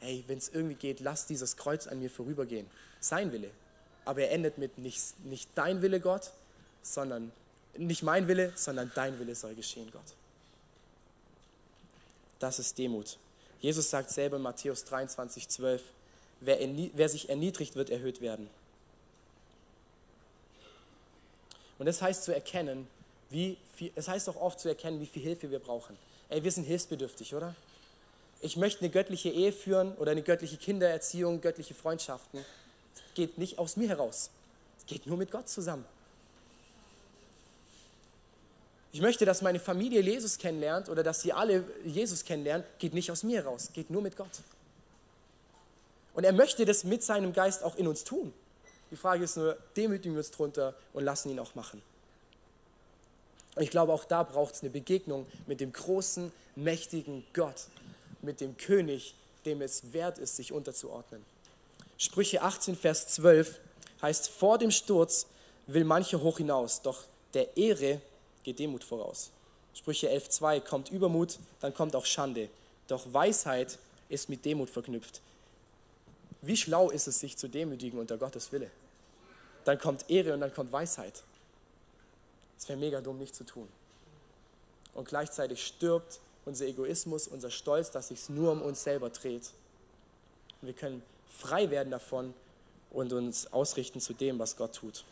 S2: hey, wenn es irgendwie geht, lass dieses Kreuz an mir vorübergehen. Sein Wille. Aber er endet mit nicht, nicht dein Wille, Gott, sondern nicht mein Wille, sondern dein Wille soll geschehen, Gott. Das ist Demut. Jesus sagt selber in Matthäus 23, 12, wer, wer sich erniedrigt, wird erhöht werden. Und das heißt zu erkennen, wie viel, es heißt auch oft zu erkennen, wie viel Hilfe wir brauchen. Ey, wir sind hilfsbedürftig, oder? Ich möchte eine göttliche Ehe führen oder eine göttliche Kindererziehung, göttliche Freundschaften. Das geht nicht aus mir heraus. Es geht nur mit Gott zusammen. Ich möchte, dass meine Familie Jesus kennenlernt oder dass sie alle Jesus kennenlernen, geht nicht aus mir heraus, geht nur mit Gott. Und er möchte das mit seinem Geist auch in uns tun. Die Frage ist nur, demütigen wir uns drunter und lassen ihn auch machen. Und ich glaube, auch da braucht es eine Begegnung mit dem großen, mächtigen Gott, mit dem König, dem es wert ist, sich unterzuordnen. Sprüche 18, Vers 12 heißt, vor dem Sturz will manche hoch hinaus, doch der Ehre geht Demut voraus. Sprüche 11, 2 kommt Übermut, dann kommt auch Schande. Doch Weisheit ist mit Demut verknüpft. Wie schlau ist es, sich zu demütigen unter Gottes Wille? Dann kommt Ehre und dann kommt Weisheit. Es wäre mega dumm, nicht zu tun. Und gleichzeitig stirbt unser Egoismus, unser Stolz, dass sich nur um uns selber dreht. Und wir können frei werden davon und uns ausrichten zu dem, was Gott tut.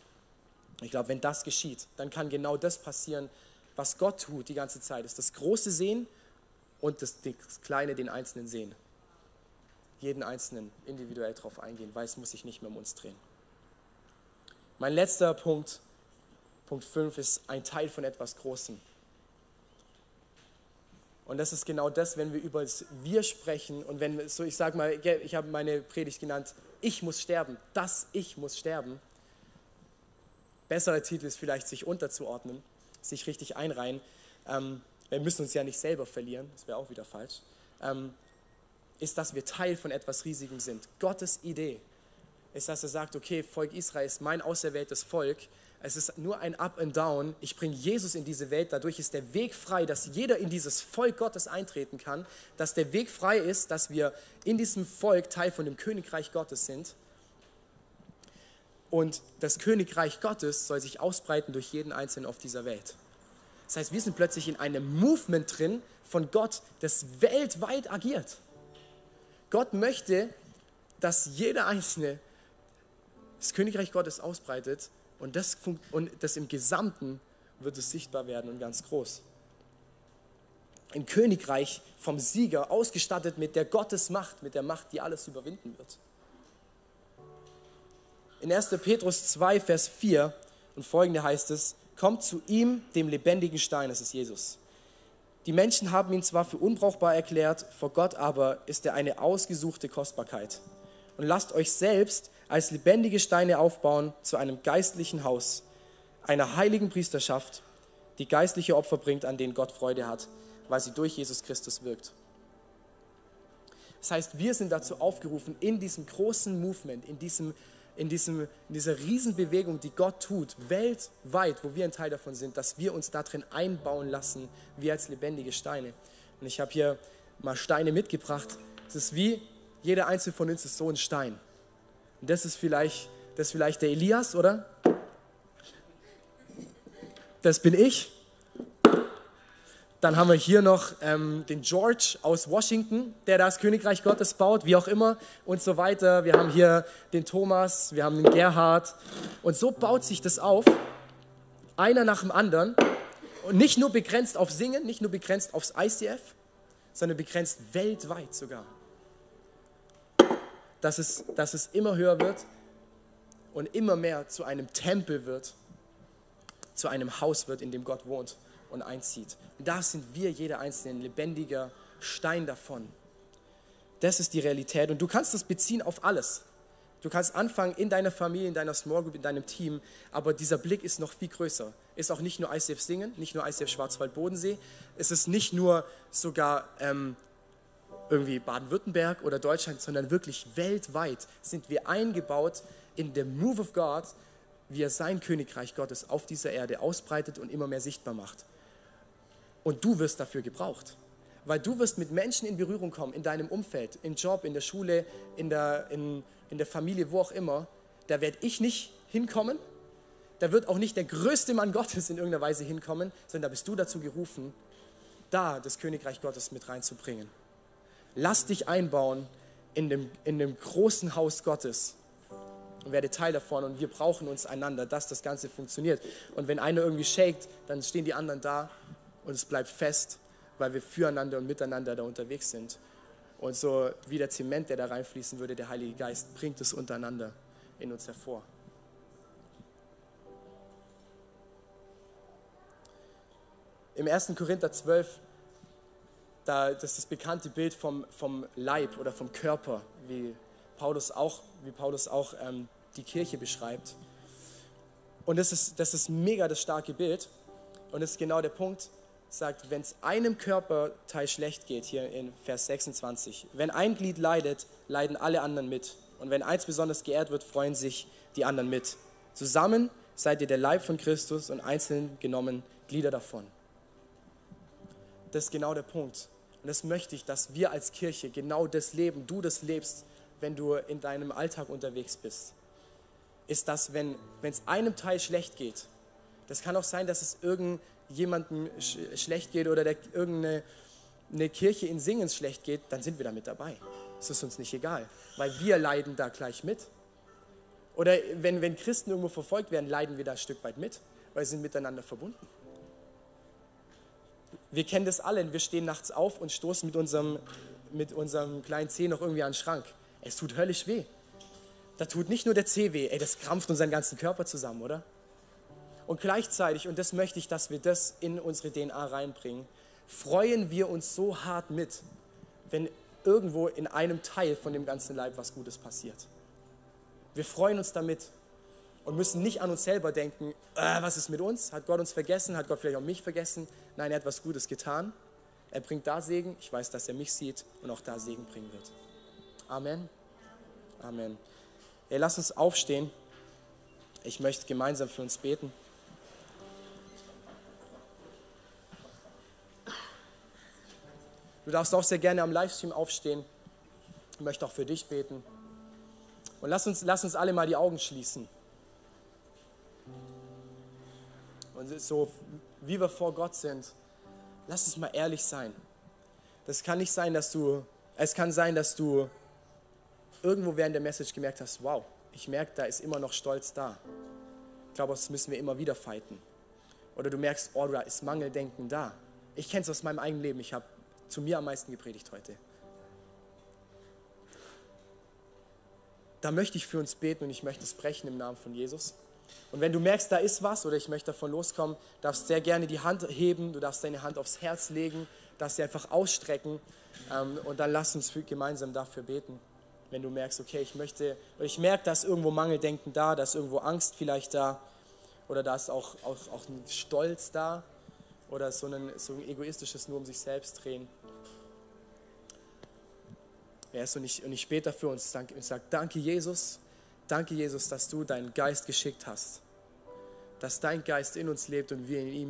S2: Ich glaube, wenn das geschieht, dann kann genau das passieren, was Gott tut die ganze Zeit. Das ist das große Sehen und das, das kleine, den Einzelnen sehen jeden Einzelnen individuell darauf eingehen, weil es muss sich nicht mehr um uns drehen. Mein letzter Punkt, Punkt 5, ist ein Teil von etwas Großem. Und das ist genau das, wenn wir über das Wir sprechen und wenn, so ich sage mal, ich habe meine Predigt genannt, ich muss sterben, das Ich muss sterben. Besserer Titel ist vielleicht, sich unterzuordnen, sich richtig einreihen. Ähm, wir müssen uns ja nicht selber verlieren, das wäre auch wieder falsch. Ähm, ist, dass wir Teil von etwas Riesigem sind. Gottes Idee ist, dass er sagt, okay, Volk Israel ist mein auserwähltes Volk. Es ist nur ein Up and Down. Ich bringe Jesus in diese Welt. Dadurch ist der Weg frei, dass jeder in dieses Volk Gottes eintreten kann. Dass der Weg frei ist, dass wir in diesem Volk Teil von dem Königreich Gottes sind. Und das Königreich Gottes soll sich ausbreiten durch jeden Einzelnen auf dieser Welt. Das heißt, wir sind plötzlich in einem Movement drin von Gott, das weltweit agiert. Gott möchte, dass jeder Einzelne das Königreich Gottes ausbreitet und das, und das im Gesamten wird es sichtbar werden und ganz groß. Ein Königreich vom Sieger, ausgestattet mit der Gottesmacht, mit der Macht, die alles überwinden wird. In 1. Petrus 2, Vers 4 und folgende heißt es, kommt zu ihm, dem lebendigen Stein, das ist Jesus die Menschen haben ihn zwar für unbrauchbar erklärt, vor Gott aber ist er eine ausgesuchte Kostbarkeit. Und lasst euch selbst als lebendige Steine aufbauen zu einem geistlichen Haus, einer heiligen Priesterschaft, die geistliche Opfer bringt, an denen Gott Freude hat, weil sie durch Jesus Christus wirkt. Das heißt, wir sind dazu aufgerufen, in diesem großen Movement, in diesem in, diesem, in dieser Riesenbewegung, die Gott tut, weltweit, wo wir ein Teil davon sind, dass wir uns darin einbauen lassen, wie als lebendige Steine. Und ich habe hier mal Steine mitgebracht. Es ist wie, jeder einzelne von uns ist so ein Stein. Das ist vielleicht, das ist vielleicht der Elias, oder? Das bin ich. Dann haben wir hier noch ähm, den George aus Washington, der das Königreich Gottes baut, wie auch immer und so weiter. Wir haben hier den Thomas, wir haben den Gerhard. Und so baut sich das auf, einer nach dem anderen. Und nicht nur begrenzt auf Singen, nicht nur begrenzt aufs ICF, sondern begrenzt weltweit sogar. Dass es, dass es immer höher wird und immer mehr zu einem Tempel wird, zu einem Haus wird, in dem Gott wohnt und einzieht. Und da sind wir, jeder einzelne, ein lebendiger Stein davon. Das ist die Realität und du kannst das beziehen auf alles. Du kannst anfangen in deiner Familie, in deiner Small Group, in deinem Team, aber dieser Blick ist noch viel größer. Ist auch nicht nur ICF Singen, nicht nur ICF Schwarzwald-Bodensee, es ist nicht nur sogar ähm, irgendwie Baden-Württemberg oder Deutschland, sondern wirklich weltweit sind wir eingebaut in the Move of God, wie er sein Königreich Gottes auf dieser Erde ausbreitet und immer mehr sichtbar macht. Und du wirst dafür gebraucht. Weil du wirst mit Menschen in Berührung kommen, in deinem Umfeld, im Job, in der Schule, in der, in, in der Familie, wo auch immer. Da werde ich nicht hinkommen. Da wird auch nicht der größte Mann Gottes in irgendeiner Weise hinkommen, sondern da bist du dazu gerufen, da das Königreich Gottes mit reinzubringen. Lass dich einbauen in dem, in dem großen Haus Gottes und werde Teil davon. Und wir brauchen uns einander, dass das Ganze funktioniert. Und wenn einer irgendwie shakt, dann stehen die anderen da und es bleibt fest, weil wir füreinander und miteinander da unterwegs sind. Und so wie der Zement, der da reinfließen würde, der Heilige Geist, bringt es untereinander in uns hervor. Im 1. Korinther 12, da, das ist das bekannte Bild vom, vom Leib oder vom Körper, wie Paulus auch, wie Paulus auch ähm, die Kirche beschreibt. Und das ist, das ist mega das starke Bild. Und das ist genau der Punkt, sagt, wenn es einem Körperteil schlecht geht, hier in Vers 26, wenn ein Glied leidet, leiden alle anderen mit. Und wenn eins besonders geehrt wird, freuen sich die anderen mit. Zusammen seid ihr der Leib von Christus und einzeln genommen Glieder davon. Das ist genau der Punkt. Und das möchte ich, dass wir als Kirche genau das leben, du das lebst, wenn du in deinem Alltag unterwegs bist. Ist das, wenn es einem Teil schlecht geht, das kann auch sein, dass es irgendein jemandem sch schlecht geht oder der, irgendeine eine Kirche in Singens schlecht geht, dann sind wir da mit dabei. Es ist uns nicht egal, weil wir leiden da gleich mit. Oder wenn, wenn Christen irgendwo verfolgt werden, leiden wir da ein Stück weit mit, weil sie sind miteinander verbunden. Wir kennen das alle, wir stehen nachts auf und stoßen mit unserem, mit unserem kleinen Zeh noch irgendwie an den Schrank. Es tut höllisch weh. Da tut nicht nur der Zeh weh, ey, das krampft unseren ganzen Körper zusammen, oder? Und gleichzeitig, und das möchte ich, dass wir das in unsere DNA reinbringen, freuen wir uns so hart mit, wenn irgendwo in einem Teil von dem ganzen Leib was Gutes passiert. Wir freuen uns damit und müssen nicht an uns selber denken, äh, was ist mit uns? Hat Gott uns vergessen? Hat Gott vielleicht auch mich vergessen? Nein, er hat was Gutes getan. Er bringt da Segen. Ich weiß, dass er mich sieht und auch da Segen bringen wird. Amen. Amen. Ey, lass uns aufstehen. Ich möchte gemeinsam für uns beten. Du darfst auch sehr gerne am Livestream aufstehen. Ich möchte auch für dich beten. Und lass uns, lass uns alle mal die Augen schließen. Und so, wie wir vor Gott sind, lass uns mal ehrlich sein. Das kann nicht sein, dass du, es kann sein, dass du irgendwo während der Message gemerkt hast, wow, ich merke, da ist immer noch Stolz da. Ich glaube, das müssen wir immer wieder fighten. Oder du merkst, oh, da ist Mangeldenken da. Ich kenne es aus meinem eigenen Leben. Ich habe zu mir am meisten gepredigt heute. Da möchte ich für uns beten und ich möchte es brechen im Namen von Jesus. Und wenn du merkst, da ist was oder ich möchte davon loskommen, darfst sehr gerne die Hand heben, du darfst deine Hand aufs Herz legen, darfst sie einfach ausstrecken ähm, und dann lass uns gemeinsam dafür beten. Wenn du merkst, okay, ich möchte, oder ich merke, da ist irgendwo Mangeldenken da, da ist irgendwo Angst vielleicht da oder da ist auch, auch, auch ein Stolz da, oder so ein, so ein egoistisches nur um sich selbst drehen. Ja, und, ich, und ich bete für uns. Ich sage, danke Jesus, danke Jesus, dass du deinen Geist geschickt hast. Dass dein Geist in uns lebt und wir in ihm.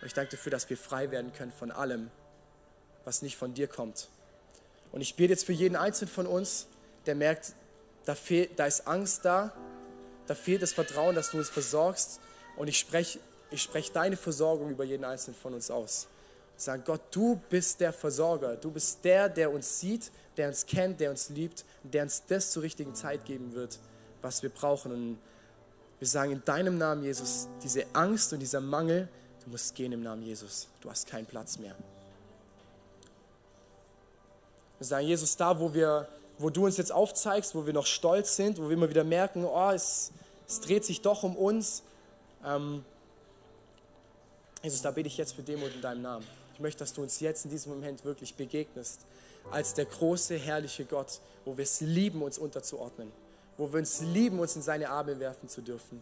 S2: Und ich danke dafür, dass wir frei werden können von allem, was nicht von dir kommt. Und ich bete jetzt für jeden Einzelnen von uns, der merkt, da, fehlt, da ist Angst da, da fehlt das Vertrauen, dass du uns versorgst. Und ich spreche ich spreche deine Versorgung über jeden einzelnen von uns aus. Sag Gott, du bist der Versorger. Du bist der, der uns sieht, der uns kennt, der uns liebt, der uns das zur richtigen Zeit geben wird, was wir brauchen. Und wir sagen in deinem Namen, Jesus, diese Angst und dieser Mangel, Du musst gehen im Namen Jesus. Du hast keinen Platz mehr. Wir sagen, Jesus, da, wo, wir, wo du uns jetzt aufzeigst, wo wir noch stolz sind, wo wir immer wieder merken, oh, es, es dreht sich doch um uns. Ähm, Jesus, da bete ich jetzt für Demut in deinem Namen. Ich möchte, dass du uns jetzt in diesem Moment wirklich begegnest als der große, herrliche Gott, wo wir es lieben, uns unterzuordnen, wo wir uns lieben, uns in seine Arme werfen zu dürfen,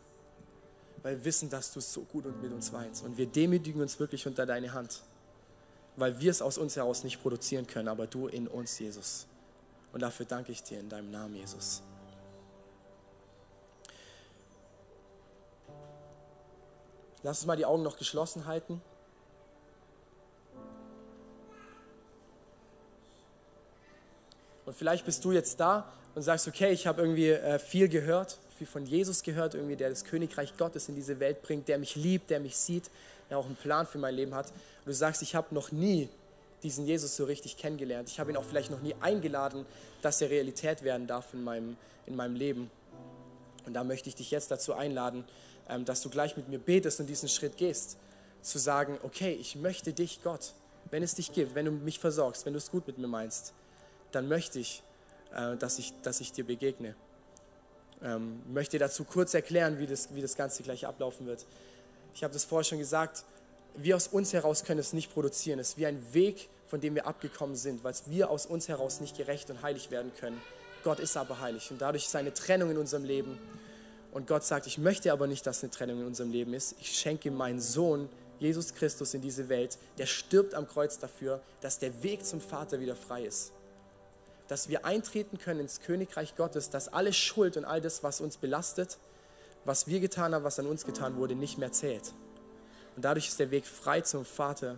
S2: weil wir wissen, dass du es so gut und mit uns weinst. Und wir demütigen uns wirklich unter deine Hand, weil wir es aus uns heraus nicht produzieren können, aber du in uns, Jesus. Und dafür danke ich dir in deinem Namen, Jesus. Lass uns mal die Augen noch geschlossen halten. Und vielleicht bist du jetzt da und sagst, okay, ich habe irgendwie äh, viel gehört, viel von Jesus gehört, irgendwie, der das Königreich Gottes in diese Welt bringt, der mich liebt, der mich sieht, der auch einen Plan für mein Leben hat. Und du sagst, ich habe noch nie diesen Jesus so richtig kennengelernt. Ich habe ihn auch vielleicht noch nie eingeladen, dass er Realität werden darf in meinem, in meinem Leben. Und da möchte ich dich jetzt dazu einladen, ähm, dass du gleich mit mir betest und diesen Schritt gehst, zu sagen, okay, ich möchte dich, Gott, wenn es dich gibt, wenn du mich versorgst, wenn du es gut mit mir meinst, dann möchte ich, äh, dass, ich dass ich dir begegne. Ähm, möchte dazu kurz erklären, wie das, wie das Ganze gleich ablaufen wird. Ich habe das vorher schon gesagt, wir aus uns heraus können es nicht produzieren. Es ist wie ein Weg, von dem wir abgekommen sind, weil wir aus uns heraus nicht gerecht und heilig werden können. Gott ist aber heilig und dadurch ist eine Trennung in unserem Leben. Und Gott sagt, ich möchte aber nicht, dass eine Trennung in unserem Leben ist. Ich schenke meinen Sohn, Jesus Christus, in diese Welt. Der stirbt am Kreuz dafür, dass der Weg zum Vater wieder frei ist dass wir eintreten können ins Königreich Gottes, dass alle Schuld und all das, was uns belastet, was wir getan haben, was an uns getan wurde, nicht mehr zählt. Und dadurch ist der Weg frei zum Vater.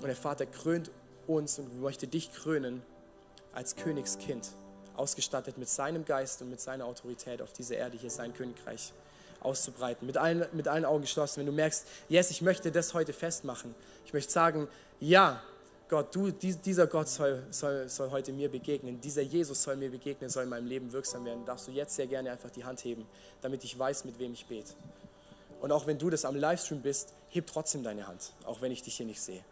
S2: Und der Vater krönt uns und möchte dich krönen als Königskind, ausgestattet mit seinem Geist und mit seiner Autorität auf dieser Erde hier sein Königreich auszubreiten. Mit allen, mit allen Augen geschlossen. Wenn du merkst, yes, ich möchte das heute festmachen. Ich möchte sagen, ja, Gott, du, dieser Gott soll, soll, soll heute mir begegnen, dieser Jesus soll mir begegnen, soll in meinem Leben wirksam werden, darfst du jetzt sehr gerne einfach die Hand heben, damit ich weiß, mit wem ich bete. Und auch wenn du das am Livestream bist, heb trotzdem deine Hand, auch wenn ich dich hier nicht sehe.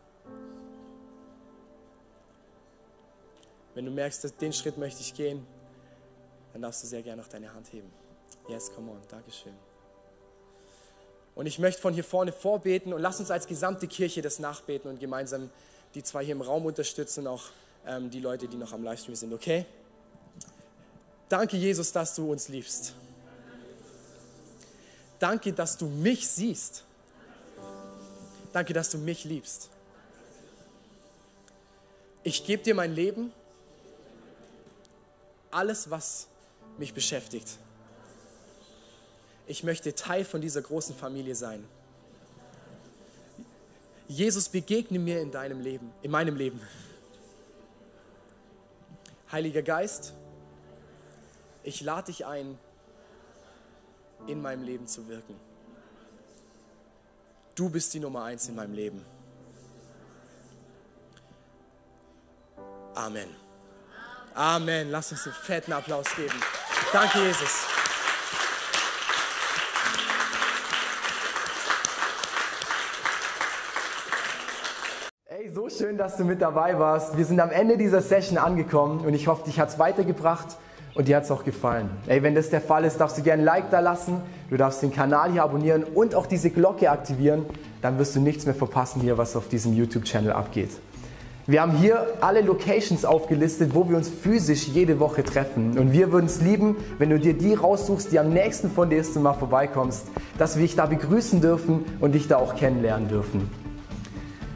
S2: Wenn du merkst, dass den Schritt möchte ich gehen, dann darfst du sehr gerne noch deine Hand heben. Yes, come on, Dankeschön. Und ich möchte von hier vorne vorbeten und lass uns als gesamte Kirche das nachbeten und gemeinsam die zwei hier im Raum unterstützen auch ähm, die Leute, die noch am Livestream sind, okay? Danke, Jesus, dass du uns liebst. Danke, dass du mich siehst. Danke, dass du mich liebst. Ich gebe dir mein Leben, alles, was mich beschäftigt. Ich möchte Teil von dieser großen Familie sein. Jesus, begegne mir in deinem Leben, in meinem Leben. Heiliger Geist, ich lade dich ein, in meinem Leben zu wirken. Du bist die Nummer eins in meinem Leben. Amen. Amen. Lass uns einen fetten Applaus geben. Danke, Jesus. Schön, dass du mit dabei warst. Wir sind am Ende dieser Session angekommen und ich hoffe, dich hat es weitergebracht und dir hat es auch gefallen. Ey, wenn das der Fall ist, darfst du gerne ein Like da lassen, du darfst den Kanal hier abonnieren und auch diese Glocke aktivieren. Dann wirst du nichts mehr verpassen hier, was auf diesem YouTube-Channel abgeht. Wir haben hier alle Locations aufgelistet, wo wir uns physisch jede Woche treffen. Und wir würden es lieben, wenn du dir die raussuchst, die am nächsten von dir ist und mal vorbeikommst, dass wir dich da begrüßen dürfen und dich da auch kennenlernen dürfen.